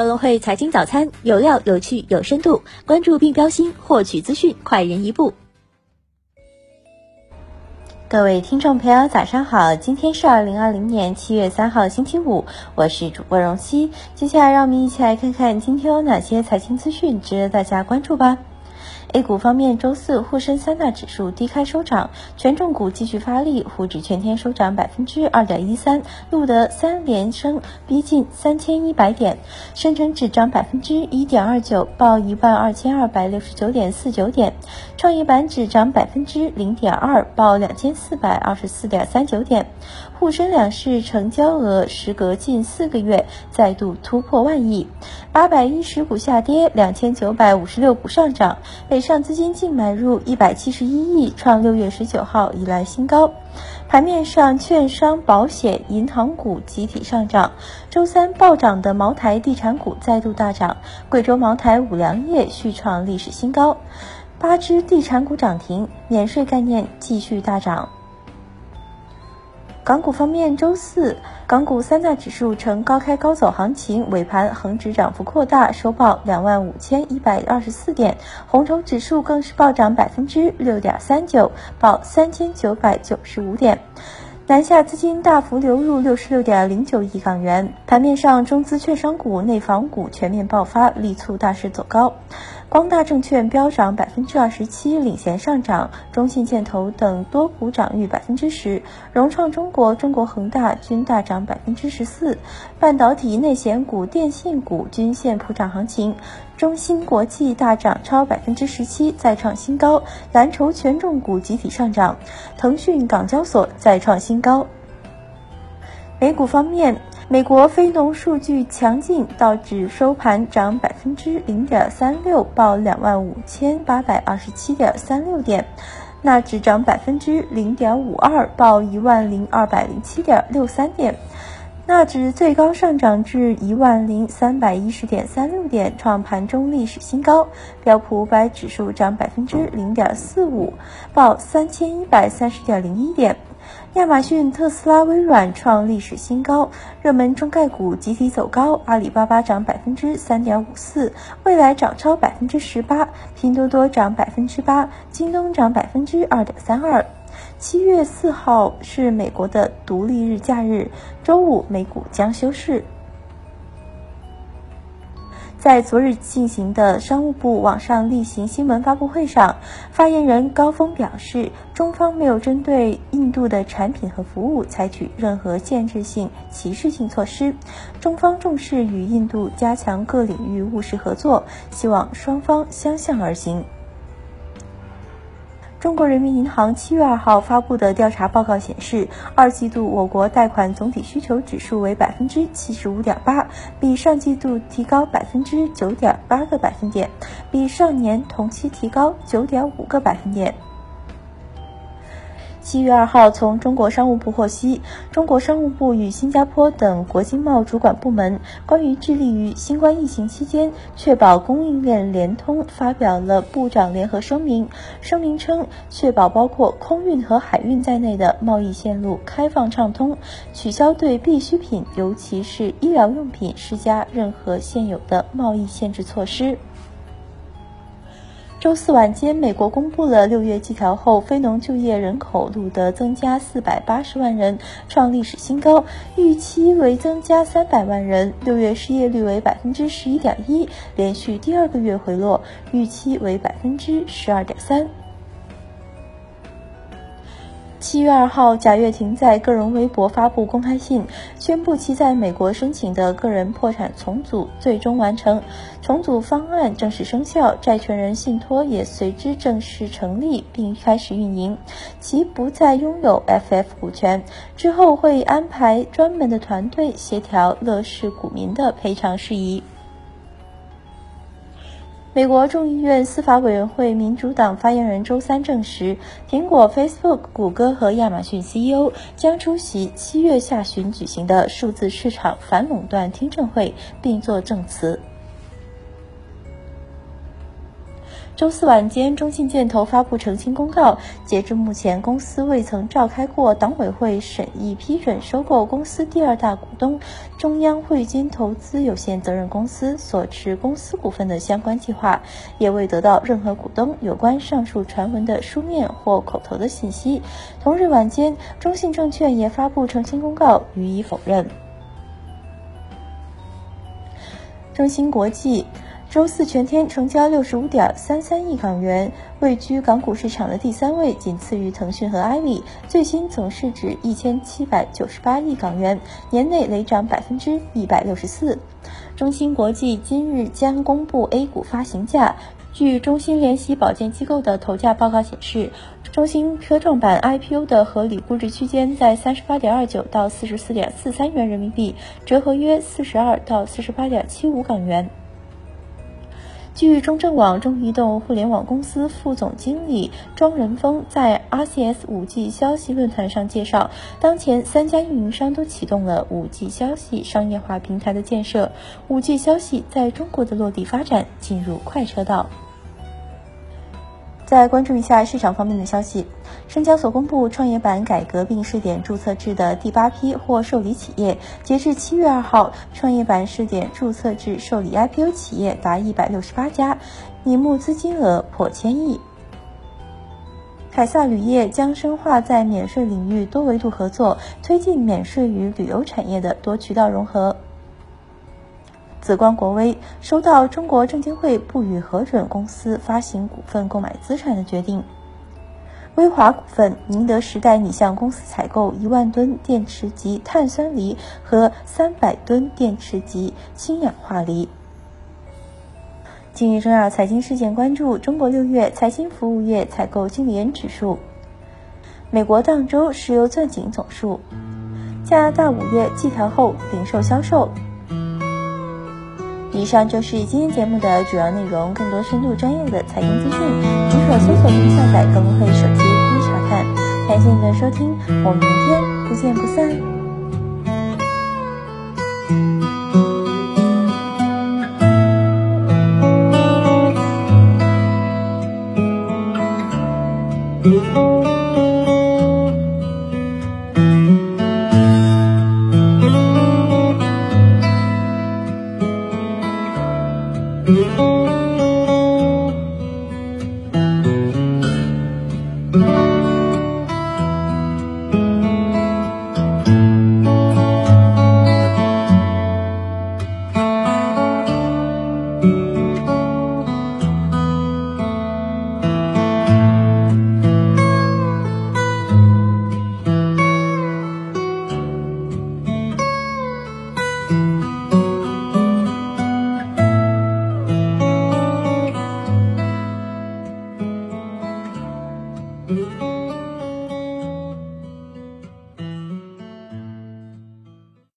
高隆汇财经早餐有料、有趣、有深度，关注并标新，获取资讯快人一步。各位听众朋友，早上好！今天是二零二零年七月三号，星期五，我是主播荣熙。接下来，让我们一起来看看今天有哪些财经资讯值得大家关注吧。A 股方面，周四沪深三大指数低开收涨，权重股继续发力，沪指全天收涨百分之二点一三，录得三连升，逼近三千一百点。深成指涨百分之一点二九，报一万二千二百六十九点四九点。创业板指涨百分之零点二，报两千四百二十四点三九点。沪深两市成交额时隔近四个月再度突破万亿，八百一十股下跌，两千九百五十六股上涨。北上资金净买入一百七十一亿，创六月十九号以来新高。盘面上，券商、保险、银行股集体上涨。周三暴涨的茅台地产股再度大涨，贵州茅台、五粮液续创历史新高。八只地产股涨停，免税概念继续大涨。港股方面，周四港股三大指数呈高开高走行情，尾盘恒指涨幅扩大，收报两万五千一百二十四点，红筹指数更是暴涨百分之六点三九，报三千九百九十五点。南下资金大幅流入六十六点零九亿港元。盘面上，中资券商股、内房股全面爆发，力促大势走高。光大证券飙涨百分之二十七，领衔上涨。中信建投等多股涨逾百分之十，融创中国、中国恒大均大涨百分之十四。半导体、内显股、电信股均现普涨行情。中芯国际大涨超百分之十七，再创新高。蓝筹权重股集体上涨，腾讯、港交所再创新高。美股方面。美国非农数据强劲，道指收盘涨百分之零点三六，报两万五千八百二十七点三六点；纳指涨百分之零点五二，报一万零二百零七点六三点。纳指最高上涨至一万零三百一十点三六点，创盘中历史新高。标普五百指数涨百分之零点四五，报三千一百三十点零一点。亚马逊、特斯拉、微软创历史新高，热门中概股集体走高。阿里巴巴涨百分之三点五四，未来涨超百分之十八，拼多多涨百分之八，京东涨百分之二点三二。七月四号是美国的独立日假日，周五美股将休市。在昨日进行的商务部网上例行新闻发布会上，发言人高峰表示，中方没有针对印度的产品和服务采取任何限制性、歧视性措施。中方重视与印度加强各领域务实合作，希望双方相向而行。中国人民银行七月二号发布的调查报告显示，二季度我国贷款总体需求指数为百分之七十五点八，比上季度提高百分之九点八个百分点，比上年同期提高九点五个百分点。七月二号，从中国商务部获悉，中国商务部与新加坡等国经贸主管部门关于致力于新冠疫情期间确保供应链联通发表了部长联合声明。声明称，确保包括空运和海运在内的贸易线路开放畅通，取消对必需品，尤其是医疗用品施加任何现有的贸易限制措施。周四晚间，美国公布了六月季调后非农就业人口录得增加四百八十万人，创历史新高，预期为增加三百万人。六月失业率为百分之十一点一，连续第二个月回落，预期为百分之十二点三。七月二号，贾跃亭在个人微博发布公开信，宣布其在美国申请的个人破产重组最终完成，重组方案正式生效，债权人信托也随之正式成立并开始运营，其不再拥有 FF 股权，之后会安排专门的团队协调乐视股民的赔偿事宜。美国众议院司法委员会民主党发言人周三证实，苹果、Facebook、谷歌和亚马逊 CEO 将出席七月下旬举行的数字市场反垄断听证会，并作证词。周四晚间，中信建投发布澄清公告，截至目前，公司未曾召开过党委会审议批准收购公司第二大股东中央汇金投资有限责任公司所持公司股份的相关计划，也未得到任何股东有关上述传闻的书面或口头的信息。同日晚间，中信证券也发布澄清公告，予以否认。中芯国际。周四全天成交六十五点三三亿港元，位居港股市场的第三位，仅次于腾讯和阿里。最新总市值一千七百九十八亿港元，年内累涨百分之一百六十四。中芯国际今日将公布 A 股发行价。据中芯联席保荐机构的投价报告显示，中芯科创板 IPO 的合理估值区间在三十八点二九到四十四点四三元人民币，折合约四十二到四十八点七五港元。据中证网中移动互联网公司副总经理庄仁峰在 RCS 五 G 消息论坛上介绍，当前三家运营商都启动了五 G 消息商业化平台的建设，五 G 消息在中国的落地发展进入快车道。再关注一下市场方面的消息，深交所公布创业板改革并试点注册制的第八批或受理企业，截至七月二号，创业板试点注册制受理 IPO 企业达一百六十八家，拟募资金额破千亿。凯撒铝业将深化在免税领域多维度合作，推进免税与旅游产业的多渠道融合。紫光国威收到中国证监会不予核准公司发行股份购买资产的决定。威华股份、宁德时代拟向公司采购一万吨电池级碳酸锂和三百吨电池级氢氧化锂。今日重要财经事件关注：中国六月财经服务业采购经理人指数，美国当周石油钻井总数，加拿大五月季调后零售销售。以上就是今天节目的主要内容。更多深度专业的财经资讯，您可搜索并下载高会手机一查看。感谢您的收听，我们明天不见不散。